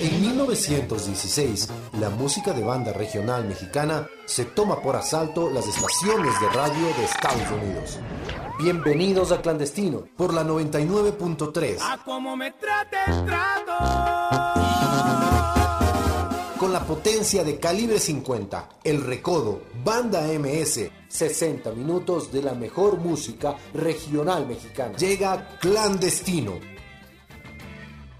En 1916, la música de banda regional mexicana se toma por asalto las estaciones de radio de Estados Unidos. Bienvenidos a Clandestino por la 99.3. A como me trate el trato. Con la potencia de calibre 50, El Recodo, Banda MS, 60 minutos de la mejor música regional mexicana. Llega Clandestino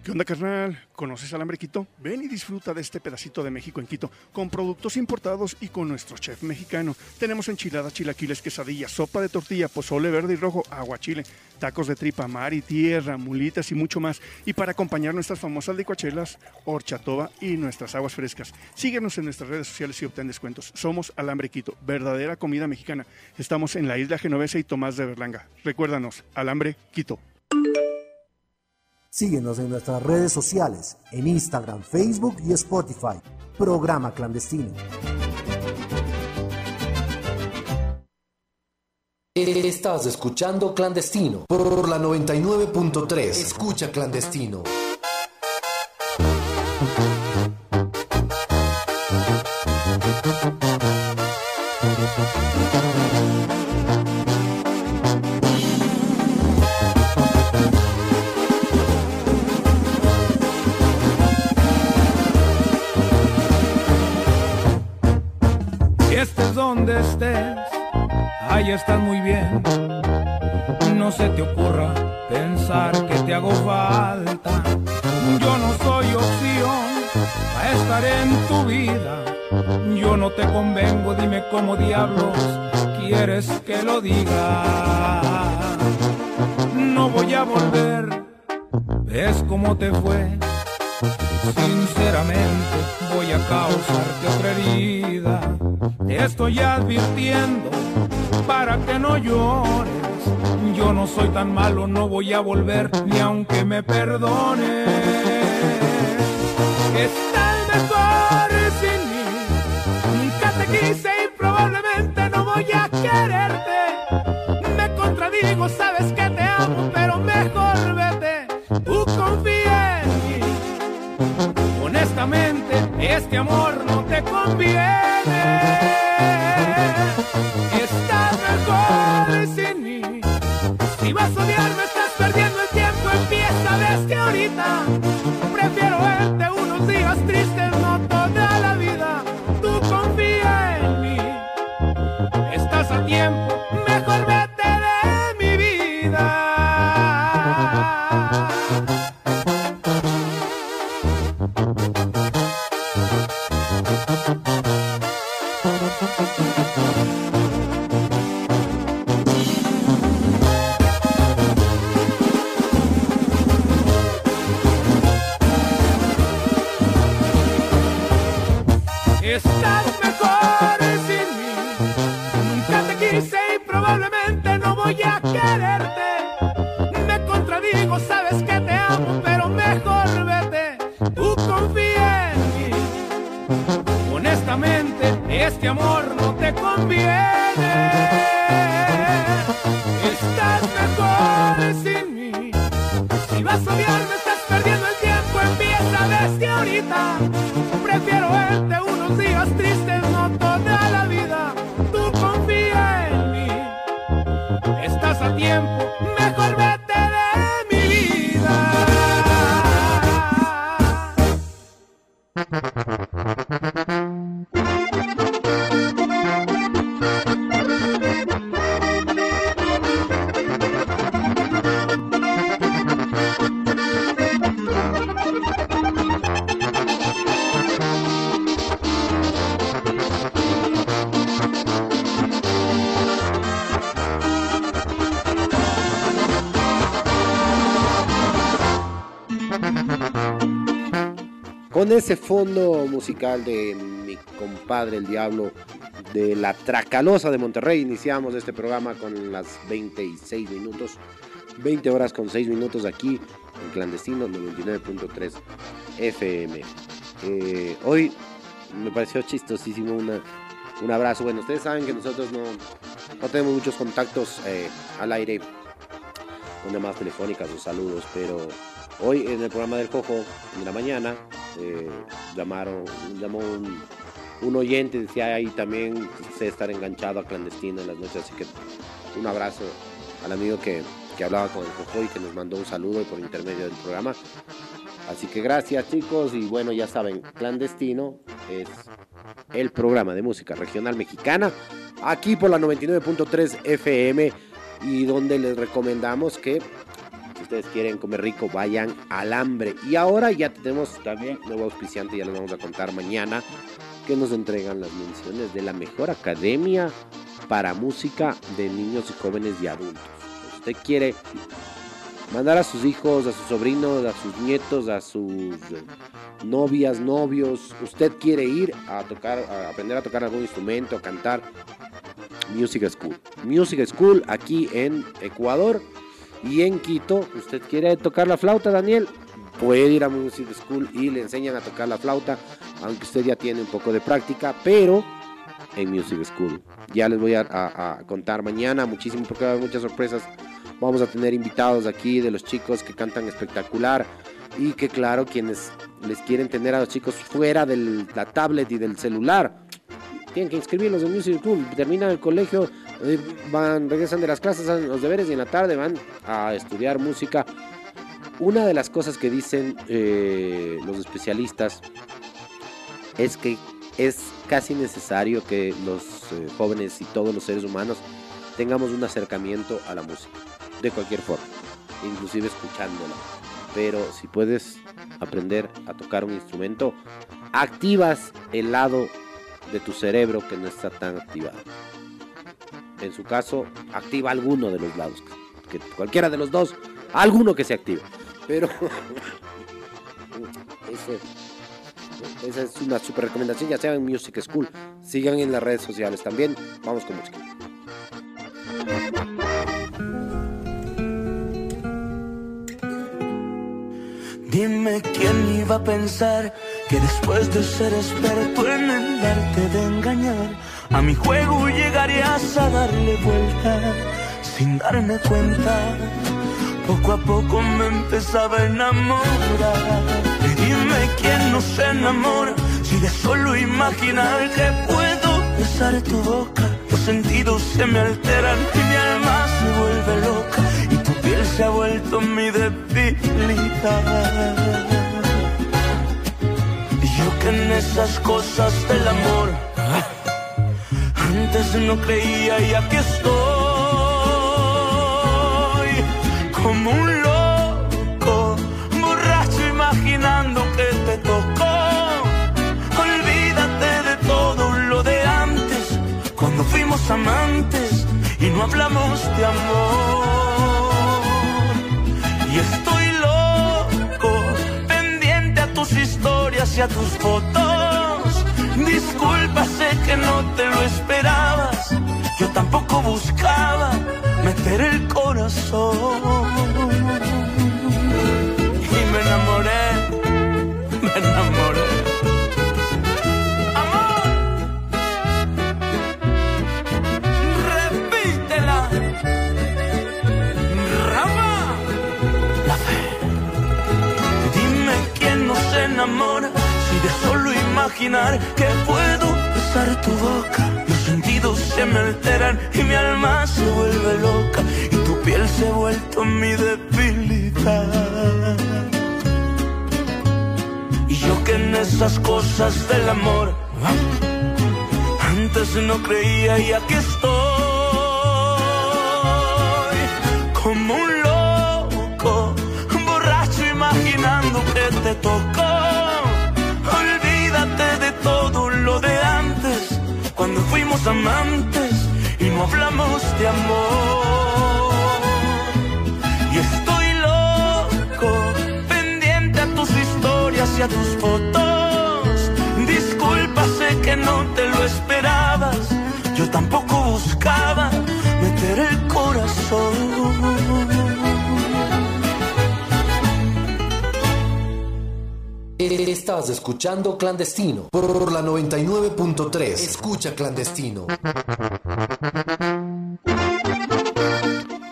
¿Qué onda, carnal? ¿Conoces Alambre Quito? Ven y disfruta de este pedacito de México en Quito, con productos importados y con nuestro chef mexicano. Tenemos enchiladas, chilaquiles, quesadillas, sopa de tortilla, pozole verde y rojo, agua chile, tacos de tripa, mar y tierra, mulitas y mucho más. Y para acompañar nuestras famosas licuachelas, horchatoba y nuestras aguas frescas. Síguenos en nuestras redes sociales y obtén descuentos. Somos Alambre Quito, verdadera comida mexicana. Estamos en la isla Genovesa y Tomás de Berlanga. Recuérdanos, Alambre Quito. Síguenos en nuestras redes sociales, en Instagram, Facebook y Spotify. Programa Clandestino. Estás escuchando Clandestino por la 99.3. Escucha Clandestino. Estás muy bien. No se te ocurra pensar que te hago falta. Yo no soy opción a estar en tu vida. Yo no te convengo, dime cómo diablos quieres que lo diga. No voy a volver, ves cómo te fue. Sinceramente voy a causarte otra herida te estoy advirtiendo para que no llores. Yo no soy tan malo, no voy a volver ni aunque me perdones. Estás mejor sin mí. Nunca te quise y probablemente no voy a quererte. Me contradigo, sabes que te este amor no te conviene. Este amor no te conviene. Estás mejor sin mí. Si vas a odiarme, estás perdiendo el tiempo. Empieza desde ahorita. Prefiero verte unos días tristes, ese fondo musical de mi compadre el Diablo de la Tracalosa de Monterrey, iniciamos este programa con las 26 minutos, 20 horas con 6 minutos aquí en Clandestino 99.3 FM. Eh, hoy me pareció chistosísimo una, un abrazo. Bueno, ustedes saben que nosotros no, no tenemos muchos contactos eh, al aire con llamadas telefónicas o saludos, pero hoy en el programa del Cojo, en la mañana, eh, llamaron, llamó un, oyente, decía ahí también sé estar enganchado a clandestino en las noches, así que un abrazo al amigo que, que hablaba con el Jojo y que nos mandó un saludo por intermedio del programa. Así que gracias chicos y bueno, ya saben, Clandestino es el programa de música regional mexicana aquí por la 99.3 FM y donde les recomendamos que ustedes quieren comer rico vayan al hambre. Y ahora ya tenemos también nuevo auspiciante, ya les vamos a contar mañana que nos entregan las menciones de la mejor academia para música de niños y jóvenes y adultos. Usted quiere mandar a sus hijos, a sus sobrinos, a sus nietos, a sus novias, novios, usted quiere ir a tocar, a aprender a tocar algún instrumento, a cantar, Music School. Music School aquí en Ecuador y en Quito. Usted quiere tocar la flauta, Daniel, puede ir a Music School y le enseñan a tocar la flauta, aunque usted ya tiene un poco de práctica, pero en Music School. Ya les voy a, a- a contar mañana muchísimo porque va a haber muchas sorpresas. Vamos a tener invitados aquí de los chicos que cantan espectacular y que claro, quienes les quieren tener a los chicos fuera de la tablet y del celular, tienen que inscribirlos en Music School. Terminan el colegio, van, regresan de las clases, hacen los deberes y en la tarde van a estudiar música. Una de las cosas que dicen eh, los especialistas es que es casi necesario que los eh, jóvenes y todos los seres humanos tengamos un acercamiento a la música, de cualquier forma, inclusive escuchándola. Pero si puedes aprender a tocar un instrumento, activas el lado de tu cerebro que no está tan activado. En su caso, activa alguno de los lados, que cualquiera de los dos, alguno que se active. Pero esa es una super recomendación, ya sea en Music School. Sigan en las redes sociales también. Vamos con música. Dime quién iba a pensar que después de ser experto en el arte de engañar, a mi juego llegarías a darle vuelta sin darme cuenta. Poco a poco me empezaba a enamorar. Y dime quién no se enamora si de solo imaginar que puedo besar tu boca. Los sentidos se me alteran y mi alma se vuelve loca y tu piel se ha vuelto mi debilidad. Y yo que en esas cosas del amor antes no creía y aquí estoy como un loco, borracho imaginando que te tocó. Olvídate de todo lo de antes, cuando fuimos amantes y no hablamos de amor. Y estoy loco, pendiente a tus historias y a tus fotos. Disculpa, sé que no te lo esperabas. Yo tampoco buscaba meter el corazón. Y me enamoré, me enamoré. Amor, repítela. Rama, la fe. Dime quién no se enamora imaginar que puedo besar tu boca. Los sentidos se me alteran y mi alma se vuelve loca y tu piel se ha vuelto mi debilidad. Y yo que en esas cosas del amor antes no creía y aquí estoy como un loco, borracho imaginando que te tocó. Fuimos amantes y no hablamos de amor. Y estoy loco, pendiente a tus historias y a tus fotos. Disculpa, sé que no te lo esperabas. Yo tampoco buscaba meter el corazón. Estás escuchando Clandestino por la 99.3. Escucha Clandestino.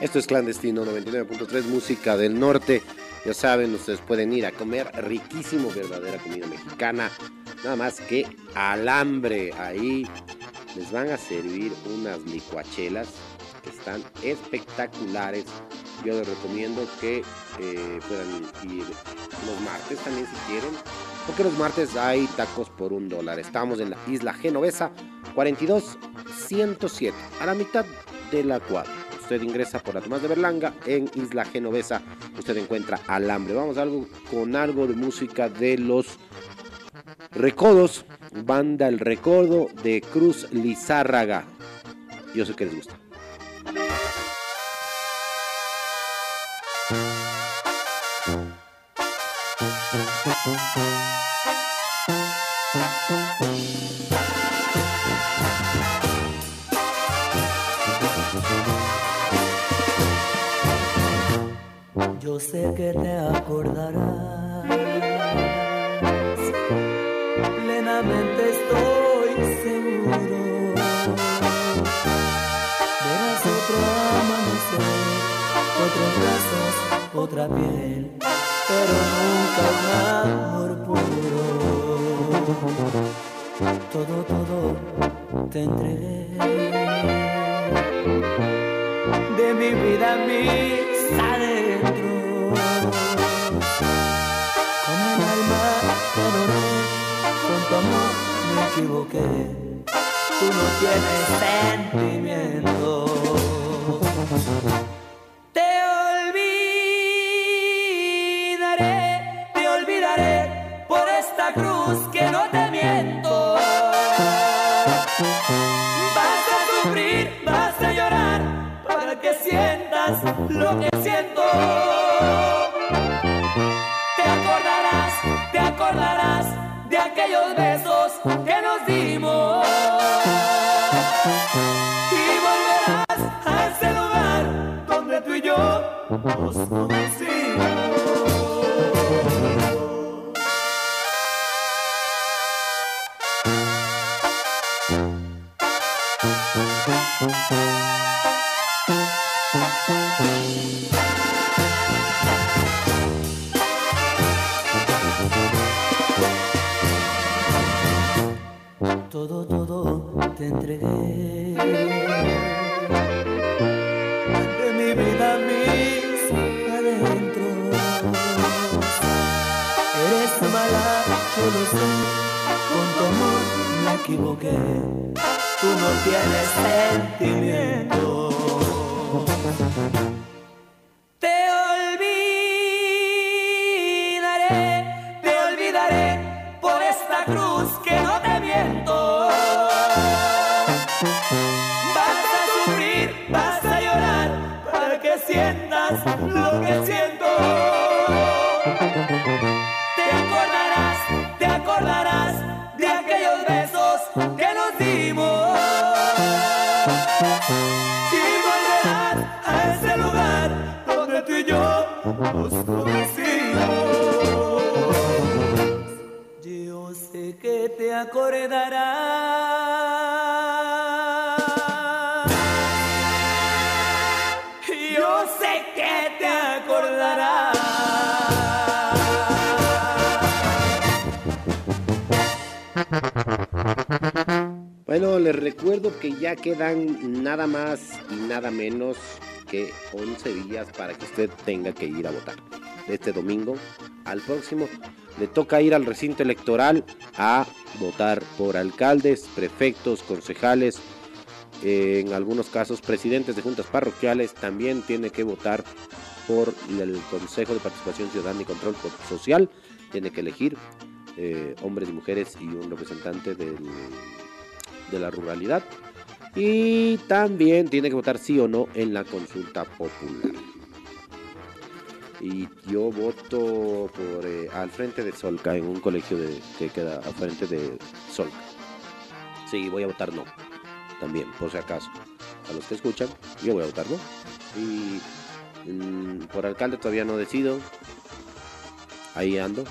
Esto es Clandestino 99.3, música del norte. Ya saben, ustedes pueden ir a comer riquísimo, verdadera comida mexicana. Nada más que alambre. Ahí les van a servir unas licuachelas que están espectaculares. Yo les recomiendo que eh, puedan ir los martes también si quieren. Porque los martes hay tacos por un dólar. Estamos en la isla genovesa 42 107, a la mitad de la cuadra. Usted ingresa por la Tomás de Berlanga en Isla Genovesa. Usted encuentra alambre. Vamos algo con algo de música de los Recodos. Banda El Recodo de Cruz Lizárraga. Yo sé que les gusta. Quedan nada más y nada menos que 11 días para que usted tenga que ir a votar. Este domingo al próximo le toca ir al recinto electoral a votar por alcaldes, prefectos, concejales, eh, en algunos casos presidentes de juntas parroquiales. También tiene que votar por el Consejo de Participación Ciudadana y Control Social. Tiene que elegir eh, hombres y mujeres y un representante del de la ruralidad. Y también tiene que votar sí o no en la consulta popular. Y yo voto por eh, al frente de Solca, en un colegio de, que queda al frente de Solca. Sí, voy a votar no. También, por si acaso. A los que escuchan, yo voy a votar no. Y mm, por alcalde todavía no decido. Ahí ando.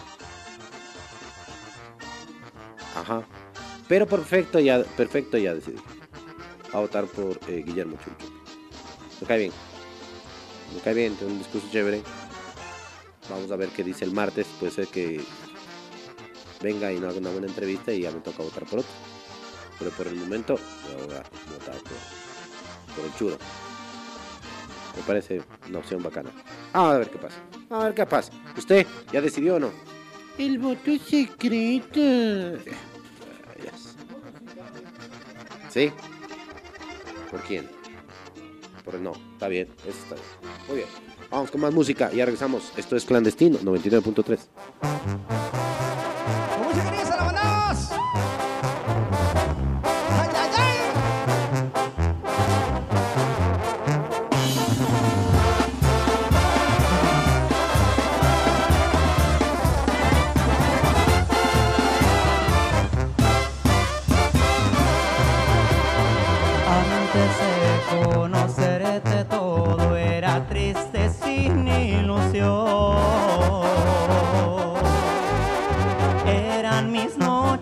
Ajá. Pero perfecto ya, perfecto ya decidí. A votar por eh, Guillermo Chuncho. Me cae bien. Me cae bien, tiene un discurso chévere. Vamos a ver qué dice el martes. Puede ser que venga y no haga una buena entrevista y ya me toca votar por otro. Pero por el momento voy a votar por, por el churo. Me parece una opción bacana. Ah, a ver qué pasa. A ver qué pasa. ¿Usted ya decidió o no? El voto secreto. ¿Sí? ¿Por quién? Por el no. Está bien, eso está bien. Muy bien. Vamos con más música ya regresamos. Esto es Clandestino 99.3.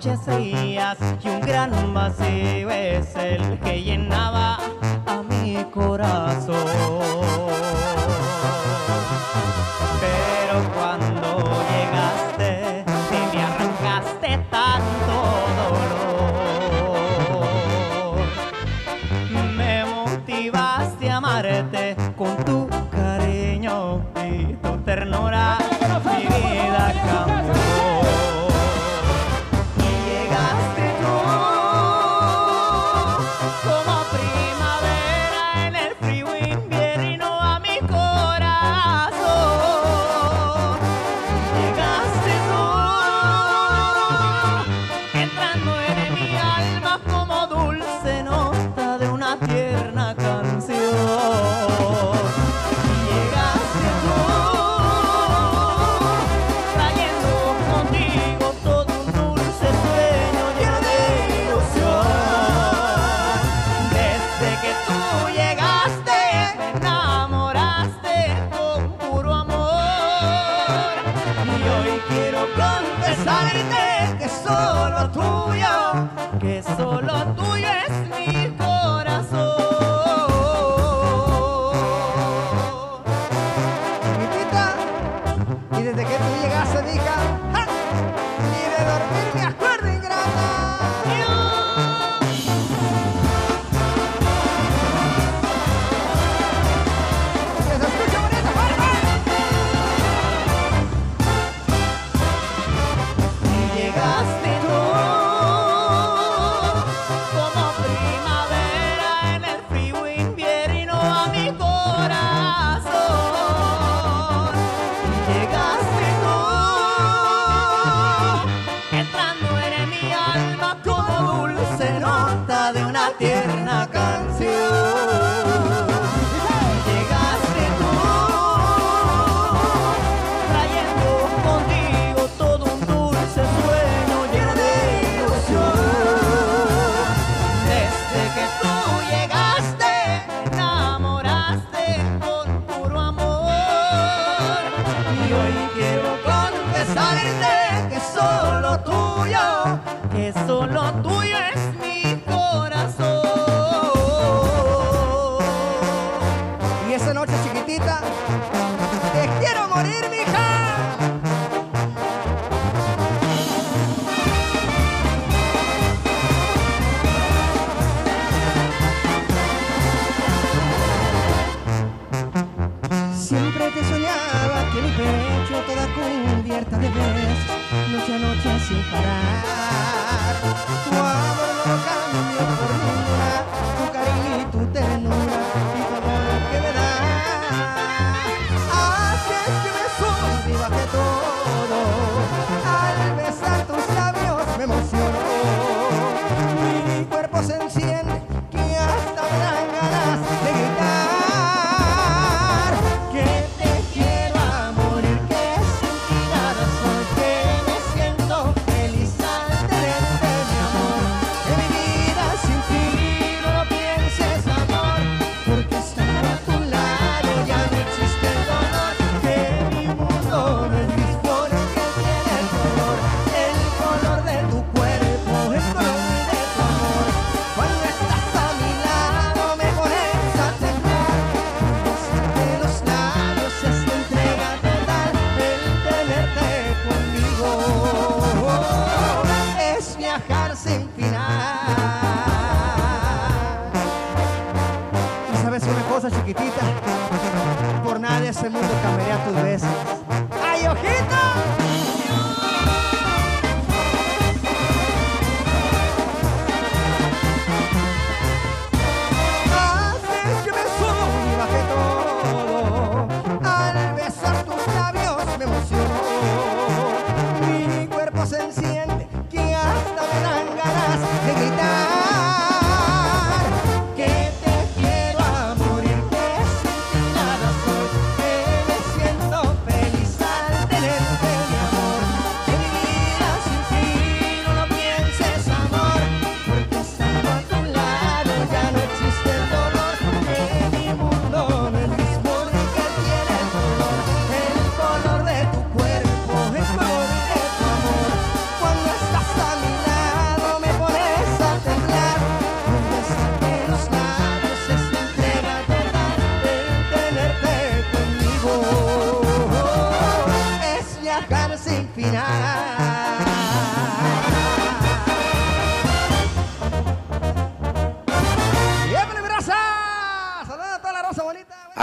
y un gran vacío es el que llenaba a mi corazón. Pero cuando llegaste y me arrancaste tanto dolor, me motivaste a amarte con tu cariño y tu ternura.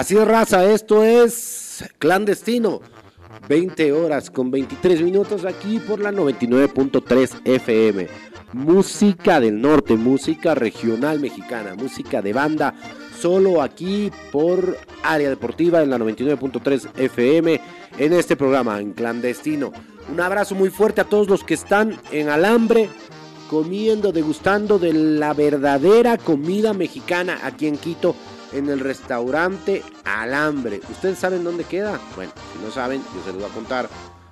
Así es, raza, esto es clandestino. 20 horas con 23 minutos aquí por la 99.3 FM. Música del norte, música regional mexicana, música de banda, solo aquí por área deportiva en la 99.3 FM en este programa, en clandestino. Un abrazo muy fuerte a todos los que están en alambre, comiendo, degustando de la verdadera comida mexicana aquí en Quito, en el restaurante Alambre. ¿Ustedes saben dónde queda? Bueno, si no saben, yo se los voy a contar.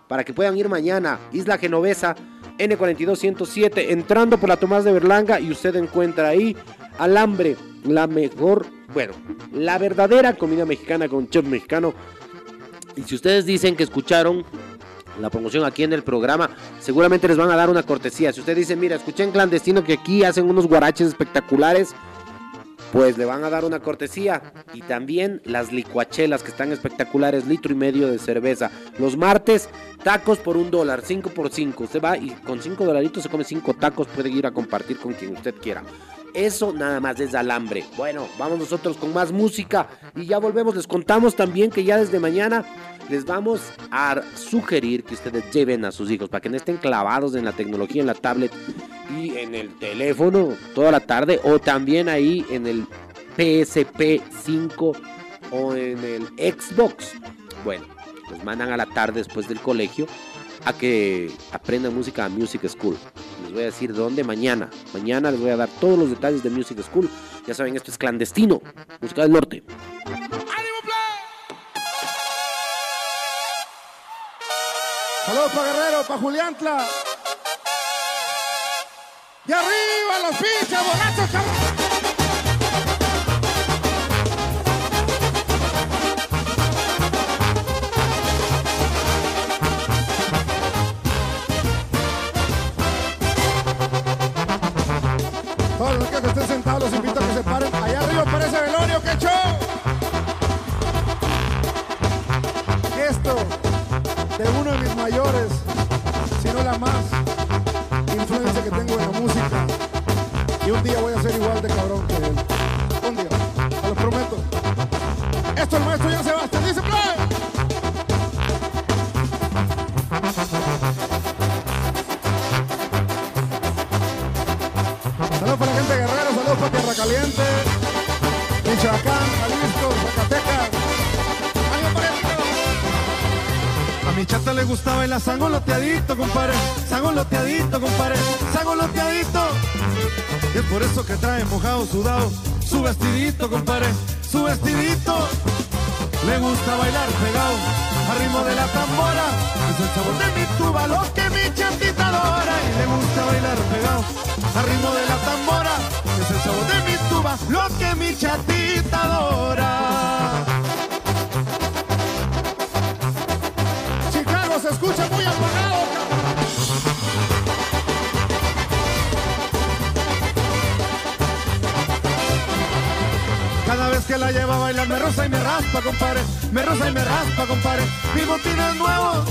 Para que puedan ir mañana, Isla Genovesa, N42107, entrando por la Tomás de Berlanga y usted encuentra ahí Alambre, la mejor, bueno, la verdadera comida mexicana con chef mexicano. Y si ustedes dicen que escucharon la promoción aquí en el programa, seguramente les van a dar una cortesía. Si usted dice, mira, escuché en clandestino que aquí hacen unos guaraches espectaculares, pues le van a dar una cortesía. Y también las licuachelas que están espectaculares, litro y medio de cerveza. Los martes, tacos por un dólar, 5 por 5. Usted va y con 5 dolaritos se come 5 tacos, puede ir a compartir con quien usted quiera. Eso nada más es alambre. Bueno, vamos nosotros con más música y ya volvemos. Les contamos también que ya desde mañana les vamos a sugerir que ustedes lleven a sus hijos para que no estén clavados en la tecnología, en la tablet y en el teléfono toda la tarde o también ahí en el PSP 5 o en el Xbox. Bueno, los mandan a la tarde después del colegio a que aprendan música a Music School. Les voy a decir dónde mañana. Mañana les voy a dar todos los detalles de Music School. Ya saben, esto es clandestino. Música del norte. Saludos para Guerrero, para Juliantla. Y arriba los pinches borrachos, cabrón. Lo que mi chatita adora. Chicago se escucha muy apagado. Cada vez que la lleva a bailar me rosa y me raspa, compadre. Me rosa y me raspa, compadre. Mis botines nuevos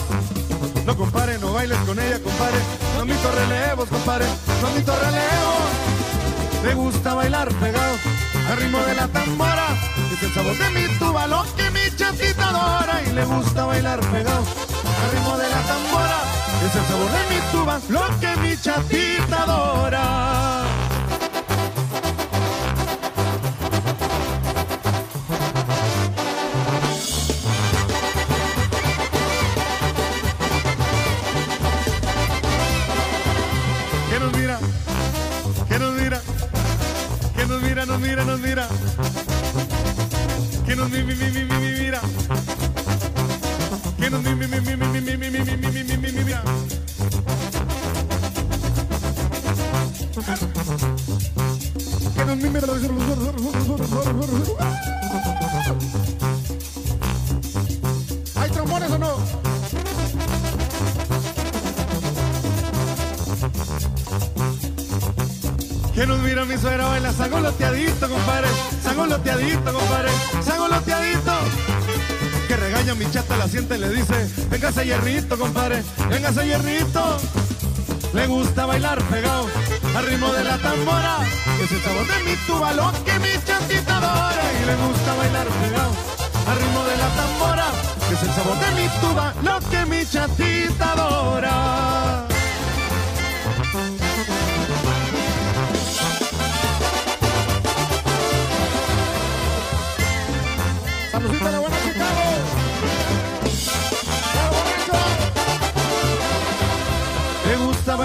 No compare, no bailes con ella, compare. No admito relevos, compare. No admito relevos. Me gusta bailar pegado al ritmo de la tambora. Es el sabor de mi tuba, lo que mi chatita adora. Y le gusta bailar pegado al ritmo de la tambora. Es el sabor de mi tuba, lo que mi chatita adora. Sangoloteadito, compadre. Sangoloteadito. Que regaña mi chata, la siente y le dice, véngase hierrito, compadre. Véngase hierrito. Le gusta bailar pegado al ritmo de la tambora. Es el sabor de mi tuba, lo que mi chatita adora. Y le gusta bailar pegado al ritmo de la tambora. Es el sabor de mi tuba, lo que mi chatita adora.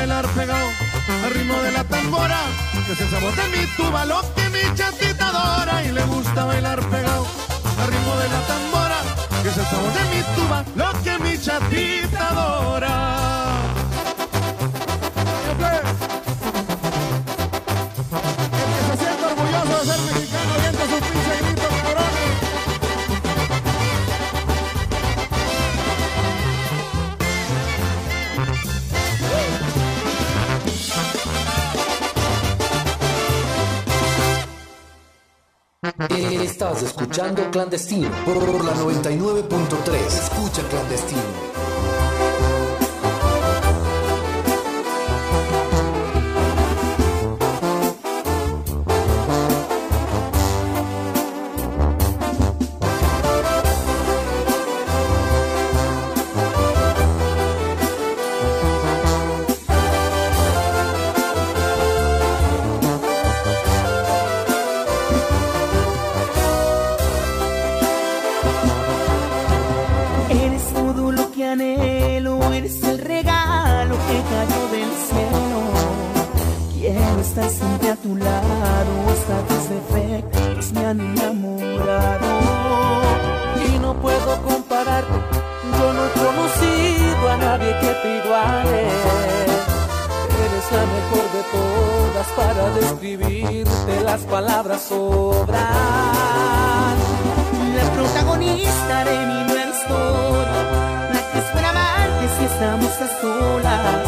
Bailar pegado al ritmo de la tambora, que es el sabor de mi tuba, lo que mi chatita adora. Y le gusta bailar pegado al ritmo de la tambora, que es el sabor de mi tuba, lo que mi chatita adora. Estás escuchando Clandestino por la 99.3. Escucha Clandestino. Me han enamorado. Y no puedo compararte, yo no he conocido a nadie que te iguale. Eres la mejor de todas para describirte, las palabras sobran. La protagonista de mi nueva historia, la que espera amarte si estamos a solas,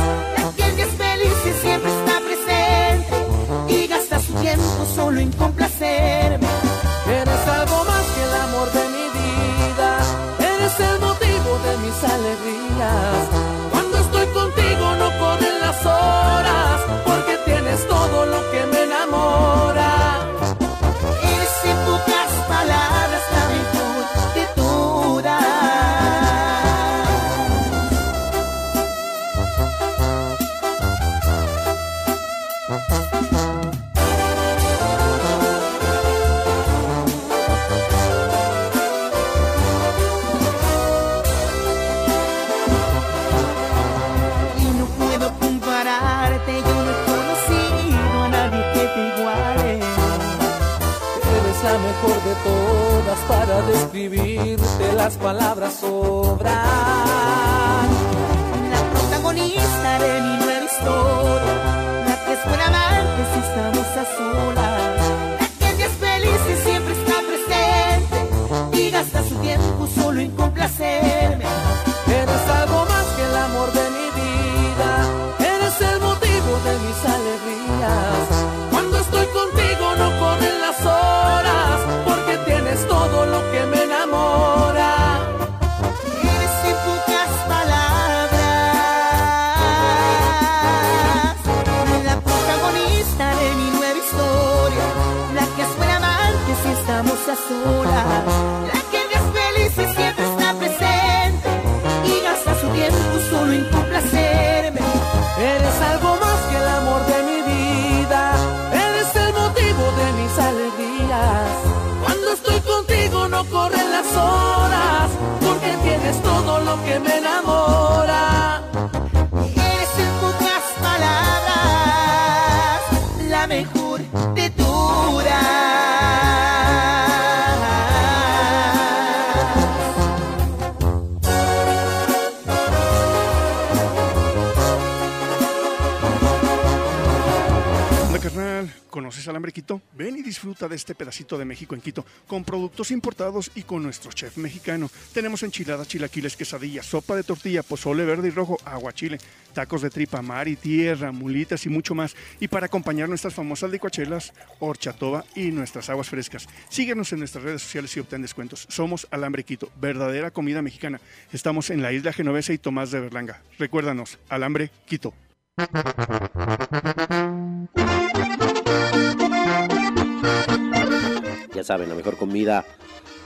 la que es feliz y siempre está presente y gasta su tiempo solo en complacerme. De este pedacito de México en Quito, con productos importados y con nuestro chef mexicano. Tenemos enchiladas, chilaquiles, quesadillas, sopa de tortilla, pozole verde y rojo, aguachile, tacos de tripa, mar y tierra, mulitas y mucho más. Y para acompañar nuestras famosas licuachelas, horchatoba y nuestras aguas frescas. Síguenos en nuestras redes sociales y obtén descuentos. Somos Alambre Quito, verdadera comida mexicana. Estamos en la isla Genovesa y Tomás de Berlanga. Recuérdanos, Alambre Quito. Ya saben, la mejor comida,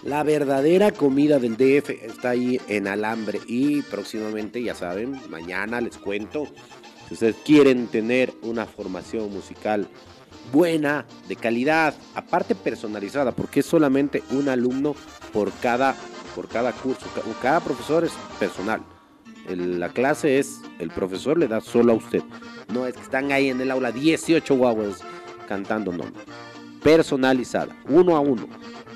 la verdadera comida del DF está ahí en Alambre. Y próximamente, ya saben, mañana les cuento, si ustedes quieren tener una formación musical buena, de calidad, aparte personalizada, porque es solamente un alumno por cada, por cada curso. Ca- Cada profesor es personal. La clase es, el profesor le da solo a usted. No es que están ahí en el aula 18 guaguas cantando, no. Personalizada, uno a uno,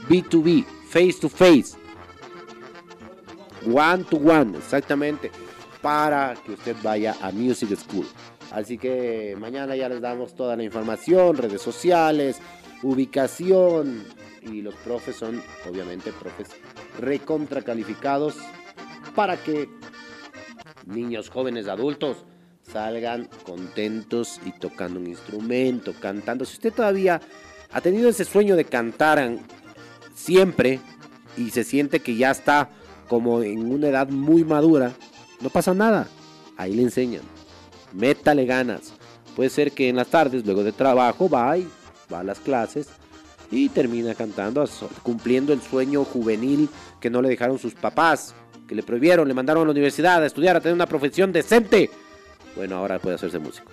B2B, face to face, one to one, exactamente, para que usted vaya a Music School. Así que mañana ya les damos toda la información, redes sociales, ubicación y los profes son obviamente profes recontra calificados para que niños, jóvenes, adultos salgan contentos y tocando un instrumento, cantando. Si usted todavía ha tenido ese sueño de cantar siempre y se siente que ya está como en una edad muy madura, no pasa nada. Ahí le enseñan. Métale ganas. Puede ser que en las tardes, luego de trabajo, va y va a las clases y termina cantando, cumpliendo el sueño juvenil que no le dejaron sus papás, que le prohibieron, le mandaron a la universidad a estudiar, a tener una profesión decente. Bueno, ahora puede hacerse músico.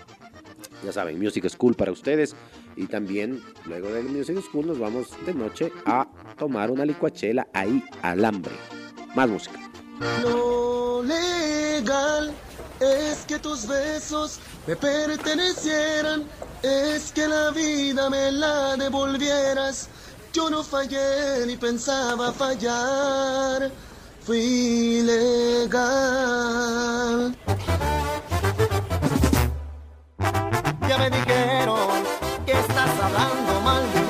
Ya saben, Music School para ustedes. Y también, luego del Music School, nos vamos de noche a tomar una licuachela ahí al hambre. Más música. Lo legal es que tus besos me pertenecieran, es que la vida me la devolvieras. Yo no fallé ni pensaba fallar, fui legal. Ya me dijeron que estás hablando mal de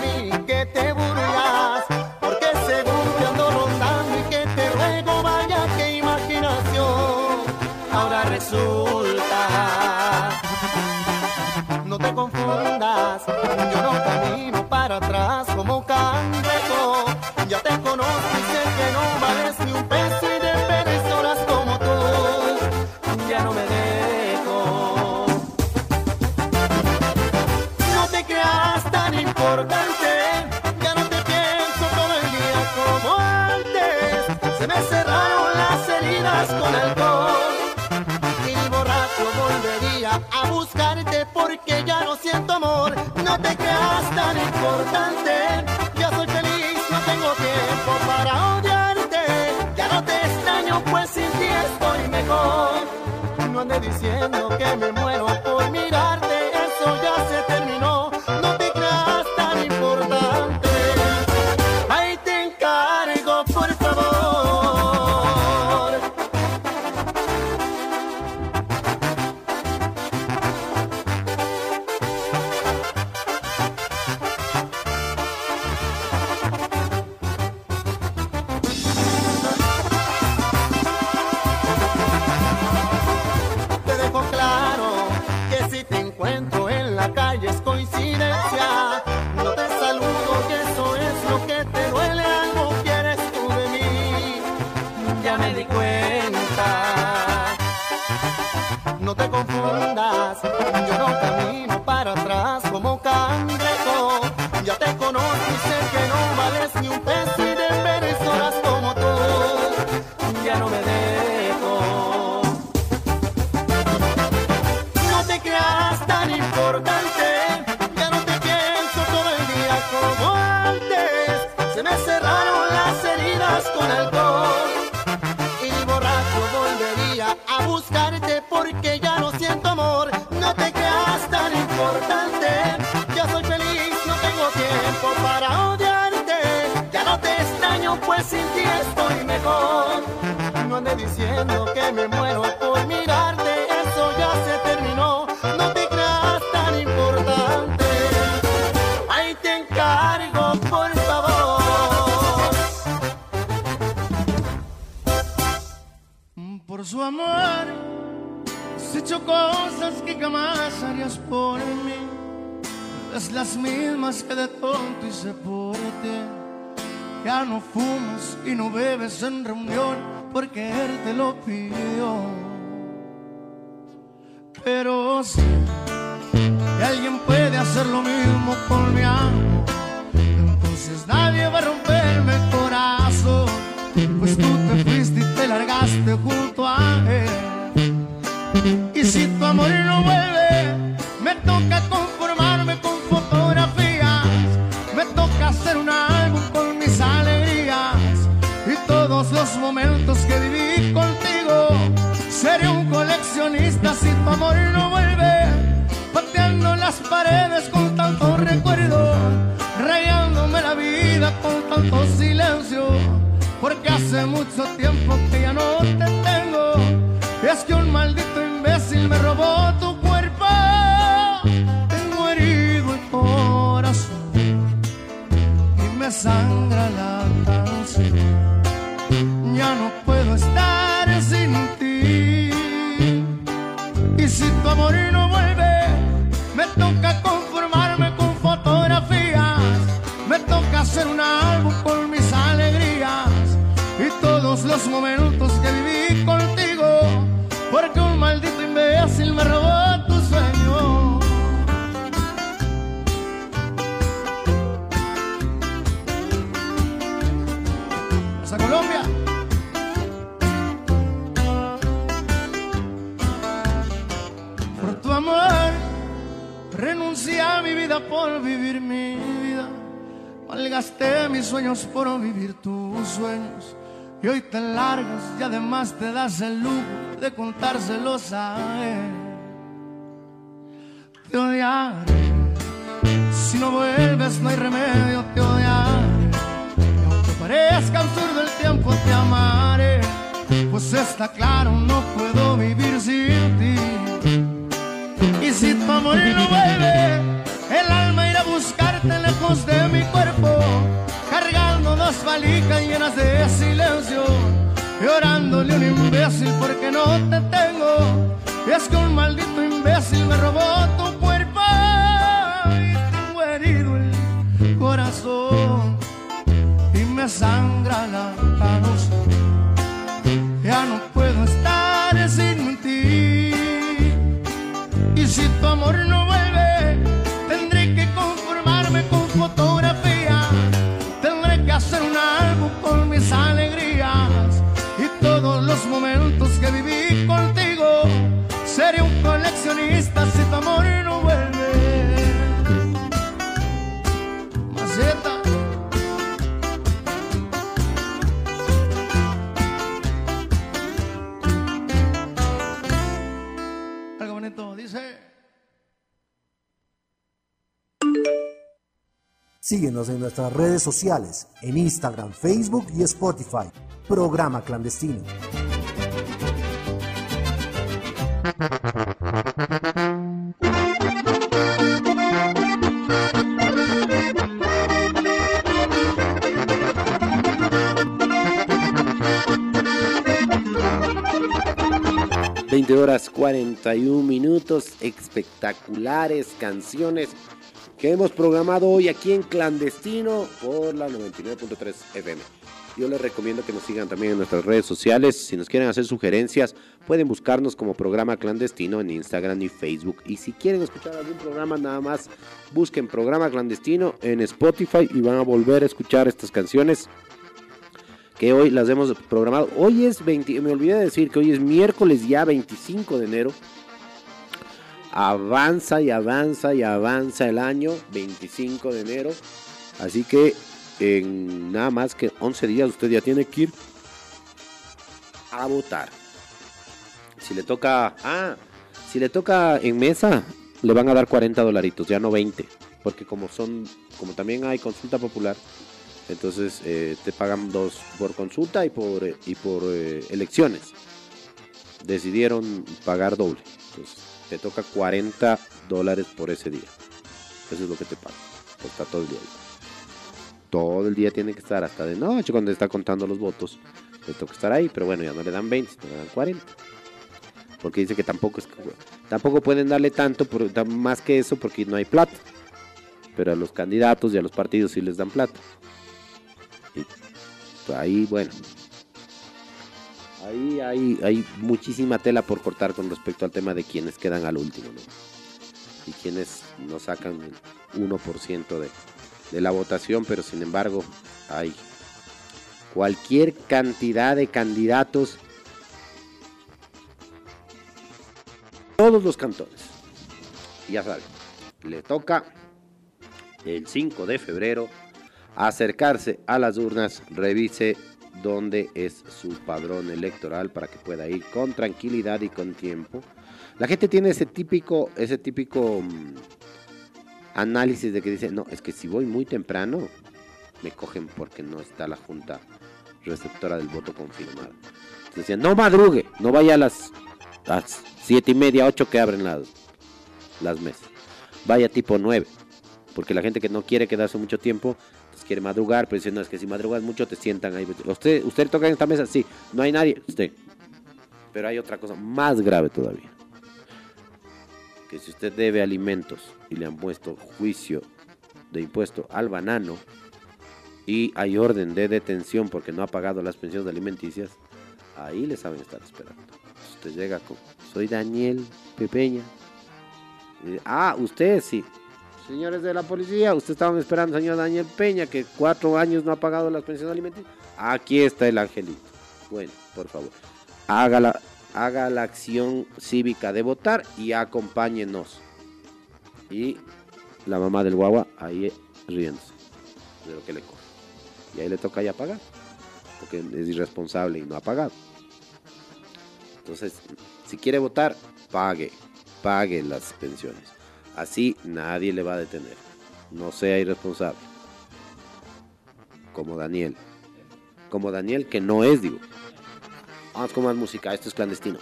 pues sin ti estoy mejor. No ande diciendo que me muero por mirarte, eso ya se terminó. No te creas tan importante. Ahí te encargo, por favor. Por su amor, has hecho cosas que jamás harías por mí. Es las mismas que de tonto hice por ti. Ya no fumas y no bebes en reunión porque él te lo pidió. Tanto silencio. Porque hace mucho tiempo que ya no te tengo. Es que un maldito imbécil me robó tu cuerpo. Tengo herido el corazón y me sangra la canción. Ya no sueños por vivir tus sueños. Y hoy te largas y además te das el lujo de contárselos a él. Te odiaré. Si no vuelves, no hay remedio, te odiaré. Y aunque parezca absurdo el tiempo, te amaré. Pues está claro, no puedo vivir sin ti. Y si tu amor no vuelve, el alma irá a buscarte lejos de mi cuerpo, dos valijas llenas de silencio, llorándole un imbécil porque no te tengo. Es que un maldito imbécil me robó tu cuerpo y tengo herido el corazón y me sangra la En nuestras redes sociales, en Instagram, Facebook y Spotify. Programa Clandestino. 20 horas 41 minutos, espectaculares canciones que hemos programado hoy aquí en Clandestino por la 99.3 FM. Yo les recomiendo que nos sigan también en nuestras redes sociales. Si nos quieren hacer sugerencias, pueden buscarnos como programa clandestino en Instagram y Facebook. Y si quieren escuchar algún programa, nada más busquen programa clandestino en Spotify y van a volver a escuchar estas canciones que hoy las hemos programado. Hoy es 20, me olvidé de decir que hoy es miércoles ya 25 de enero. Avanza y avanza y avanza el año 25 de enero. Así que en nada más que 11 días usted ya tiene que ir a votar. Si le toca, ah, si le toca en mesa, le van a dar 40 dolaritos, ya no 20, porque como son, como también hay consulta popular, Entonces eh, te pagan dos por consulta y por, y por eh, elecciones. Decidieron pagar doble. Entonces te toca 40 dólares por ese día. Eso es lo que te pagan. Pues está todo el día. Todo el día tiene que estar hasta de noche cuando está contando los votos. Le toca estar ahí, pero bueno, ya no le dan 20, sino le dan 40. Porque dice que tampoco es tampoco pueden darle tanto por- más que eso porque no hay plata. Pero a los candidatos y a los partidos sí les dan plata. Y ahí, bueno. Ahí hay, muchísima tela por cortar con respecto al tema de quienes quedan al último, ¿no? Y quienes no sacan el 1% de, de la votación, pero sin embargo hay cualquier cantidad de candidatos todos los cantones. Ya saben, le toca el 5 de febrero acercarse a las urnas, revise dónde es su padrón electoral para que pueda ir con tranquilidad y con tiempo. La gente tiene ese típico, ese típico mm, análisis de que dice, no, es que si voy muy temprano, me cogen porque no está la junta receptora del voto confirmada. Decían, no madrugue, no vaya a las, las siete y media, ocho que abren las, las mesas. Vaya tipo 9, porque la gente que no quiere quedarse mucho tiempo, quiere madrugar, pero dice, no, es que si madrugas mucho te sientan ahí. ¿Usted, usted toca en esta mesa? Sí, no hay nadie, usted. Pero hay otra cosa más grave todavía. Que si usted debe alimentos y le han puesto juicio de impuesto al banano y hay orden de detención porque no ha pagado las pensiones alimenticias, ahí le saben estar esperando. Usted llega con, soy Daniel Pepeña. Ah, usted sí. Señores de la policía, ustedes estaban esperando, señor Daniel Peña, que cuatro años no ha pagado las pensiones alimenticias. Aquí está el angelito. Bueno, por favor, haga la, haga la acción cívica de votar y acompáñenos. Y la mamá del guagua ahí riéndose de lo que le coge. Y ahí le toca ya pagar, porque es irresponsable y no ha pagado. Entonces, si quiere votar, pague, pague las pensiones. Así nadie le va a detener. No sea irresponsable. Como Daniel. Como Daniel que no es, digo. Vamos con más música, esto es clandestino.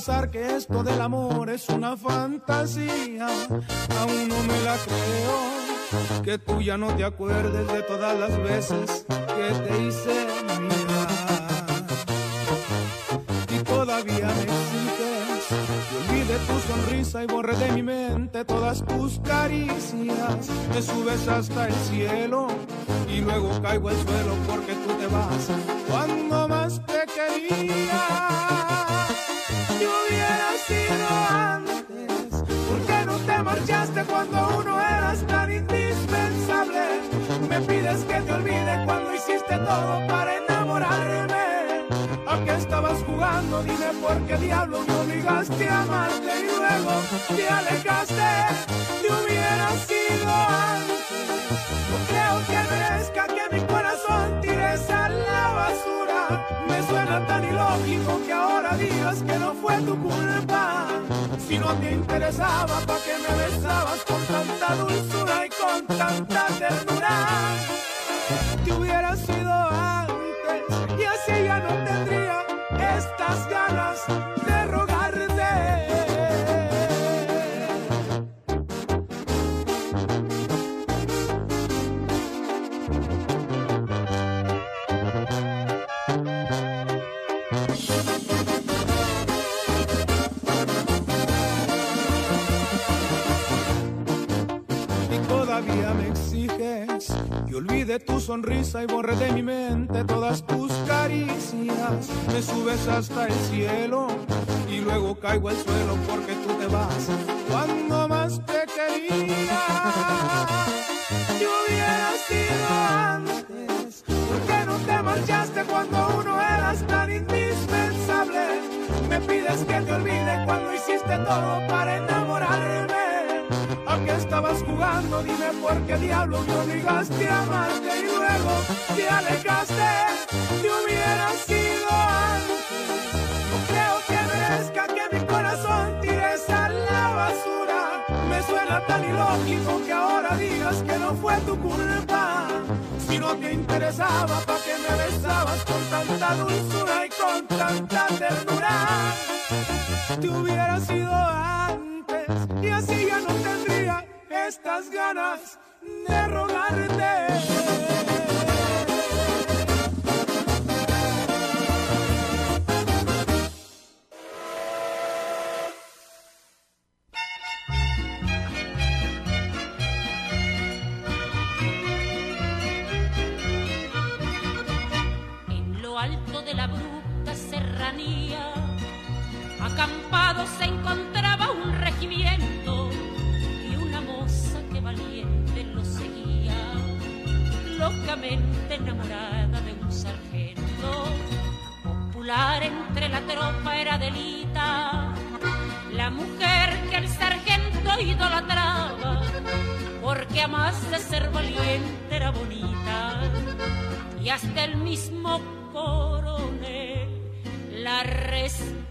Pensar que esto del amor es una fantasía. Aún no me la creo. Que tú ya no te acuerdes de todas las veces que te hice mirar. Y todavía me exiges que olvide tu sonrisa y borre de mi mente todas tus caricias. Me subes hasta el cielo y luego caigo al suelo porque tú te vas cuando más te quería. Cuando uno eras tan indispensable? Me pides que te olvide cuando hiciste todo para enamorarme. ¿A qué estabas jugando? Dime por qué diablo me obligaste a amarte y luego te alejaste. Si hubiera sido antes, no creo que merezca que tan ilógico que ahora digas que no fue tu culpa. Si no te interesaba, ¿pa' qué me besabas con tanta dulzura y con tanta ternura? Que hubiera sido que olvide tu sonrisa y borre de mi mente todas tus caricias. Me subes hasta el cielo y luego caigo al suelo porque tú te vas cuando más te quería. Si hubiera sido antes, ¿por qué no te marchaste cuando uno eras tan indispensable? Me pides que te olvide cuando hiciste todo para. ¿A qué estabas jugando? Dime por qué diablo me obligaste a amarte y luego te alejaste. Te hubiera sido antes. No creo que merezca que mi corazón tires a la basura. Me suena tan ilógico que ahora digas que no fue tu culpa. Si no te interesaba, ¿para qué me besabas con tanta dulzura y con tanta ternura? Te hubiera sido antes y así ya no tendría estas ganas de rogarte. Alto de la bruta serranía, acampado se enamorada de un sargento. Popular entre la tropa era delita, la mujer que el sargento idolatraba, porque a más de ser valiente era bonita y hasta el mismo coronel la respetaba,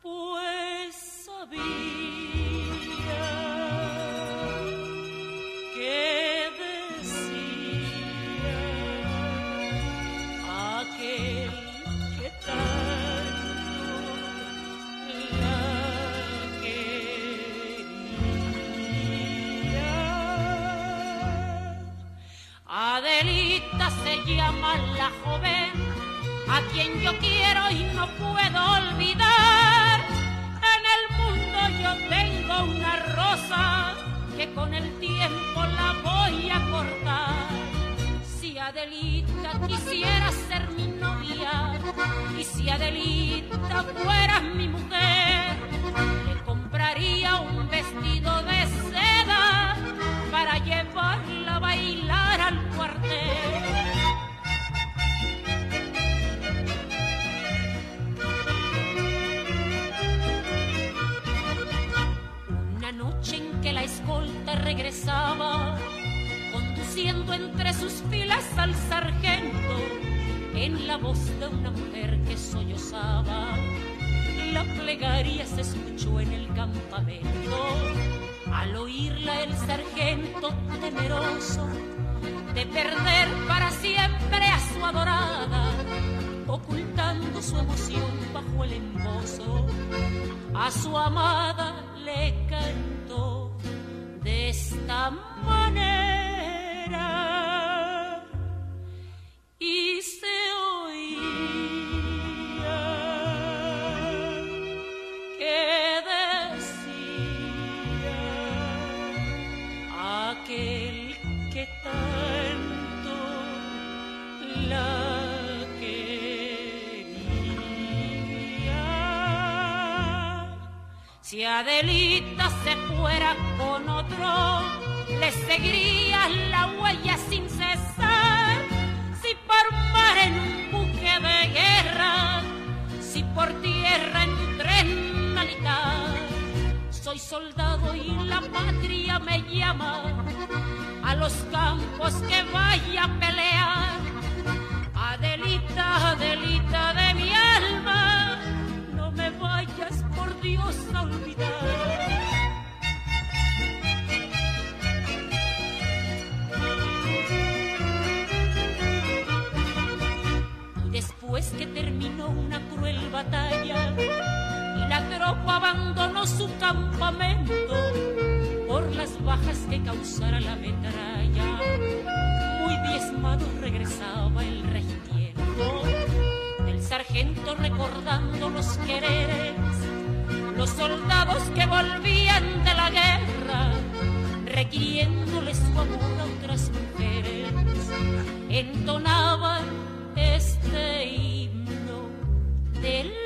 pues sabía quien yo quiero y no puedo olvidar. En el mundo yo tengo una rosa que con el tiempo la voy a cortar. Si Adelita quisiera ser mi novia y si Adelita fuera mi mujer, conduciendo entre sus filas al sargento, en la voz de una mujer que sollozaba, la plegaria se escuchó en el campamento. Al oírla el sargento temeroso de perder para siempre a su adorada, ocultando su emoción bajo el embozo, a su amada le cantó esta manera Si Adelita se fuera con otro, le seguiría la huella sin cesar. Si por mar en un buque de guerra, si por tierra en un tren militar, soy soldado y la patria me llama a los campos que vaya a pelear. Adelita, Adelita de terminó una cruel batalla. Y la tropa abandonó su campamento por las bajas que causara la metralla, muy diezmado regresaba el regimiento del sargento recordando los quereres, los soldados que volvían de la guerra, requiriéndole su amor a otras mujeres, entonaban de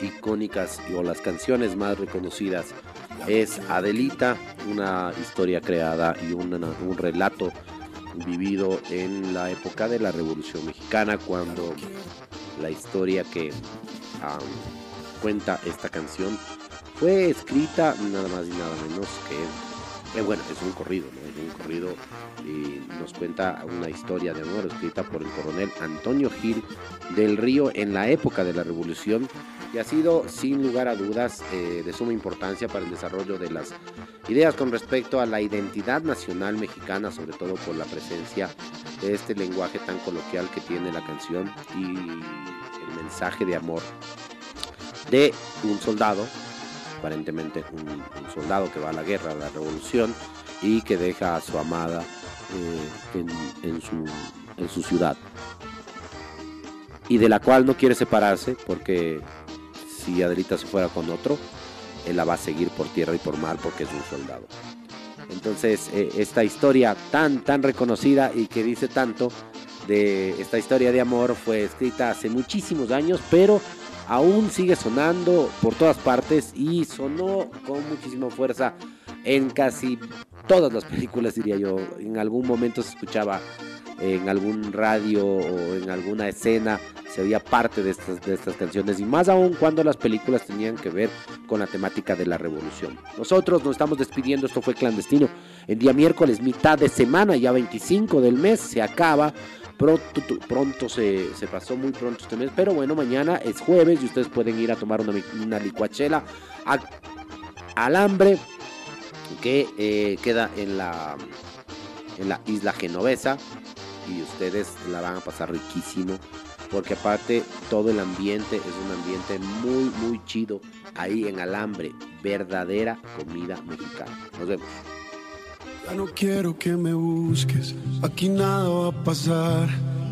icónicas o las canciones más reconocidas es Adelita, una historia creada y un relato vivido en la época de la Revolución Mexicana, cuando la historia que cuenta esta canción fue escrita nada más y nada menos que, eh, bueno, es un corrido, ¿no? Es un corrido y nos cuenta una historia de amor escrita por el coronel Antonio Gil del Río en la época de la Revolución y ha sido sin lugar a dudas eh, de suma importancia para el desarrollo de las ideas con respecto a la identidad nacional mexicana, sobre todo por la presencia de este lenguaje tan coloquial que tiene la canción y el mensaje de amor de un soldado, aparentemente un, soldado que va a la guerra, a la revolución y que deja a su amada eh, en su ciudad. Y de la cual no quiere separarse porque si Adelita se fuera con otro, él la va a seguir por tierra y por mar porque es un soldado. Entonces, eh, esta historia tan, tan reconocida y que dice tanto de esta historia de amor fue escrita hace muchísimos años, pero aún sigue sonando por todas partes y sonó con muchísima fuerza en casi todas las películas, diría yo. En algún momento se escuchaba en algún radio o en alguna escena se oía parte de estas, de estas canciones y más aún cuando las películas tenían que ver con la temática de la revolución. Nosotros nos estamos despidiendo, esto fue clandestino. En día miércoles, mitad de semana, ya 25 del mes, se acaba. Pronto, pronto se, se pasó muy pronto este mes, pero bueno, mañana es jueves y ustedes pueden ir a tomar una, una licuachela a Alambre que eh, queda en la, en la isla genovesa y ustedes la van a pasar riquísimo porque aparte todo el ambiente es un ambiente muy muy chido ahí en Alambre, verdadera comida mexicana. Nos vemos. Ya no quiero que me busques, aquí nada va a pasar,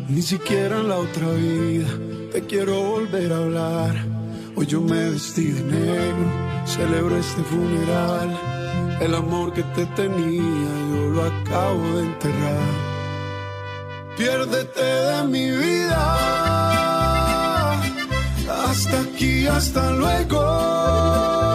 ni siquiera en la otra vida te quiero volver a hablar. Hoy yo me vestí de negro, celebro este funeral, el amor que te tenía yo lo acabo de enterrar. Piérdete de mi vida, hasta aquí, hasta luego.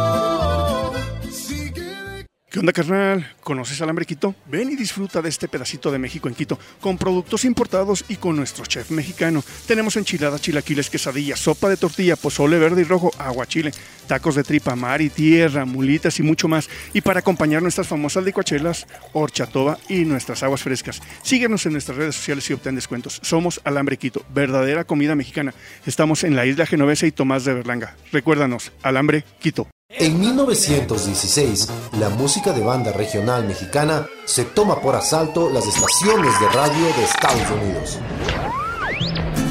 ¿Qué onda, carnal? ¿Conoces Alambre Quito? Ven y disfruta de este pedacito de México en Quito, con productos importados y con nuestro chef mexicano. Tenemos enchiladas, chilaquiles, quesadillas, sopa de tortilla, pozole verde y rojo, aguachile, tacos de tripa, mar y tierra, mulitas y mucho más. Y para acompañar nuestras famosas licuachelas, horchatoba y nuestras aguas frescas. Síguenos en nuestras redes sociales y obtén descuentos. Somos Alambre Quito, verdadera comida mexicana. Estamos en la isla Genovesa y Tomás de Berlanga. Recuérdanos, Alambre Quito. En 1916, la música de banda regional mexicana se toma por asalto las estaciones de radio de Estados Unidos.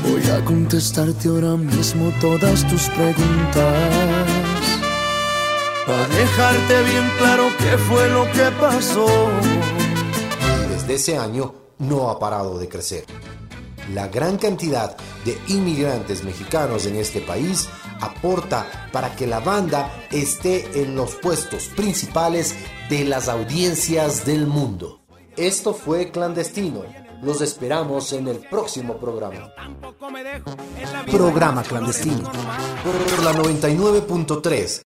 Voy a contestarte ahora mismo todas tus preguntas. Para dejarte bien claro qué fue lo que pasó. Y desde ese año no ha parado de crecer. La gran cantidad de inmigrantes mexicanos en este país aporta para que la banda esté en los puestos principales de las audiencias del mundo. Esto fue clandestino. Los esperamos en el próximo programa. Programa clandestino. Por la 99.3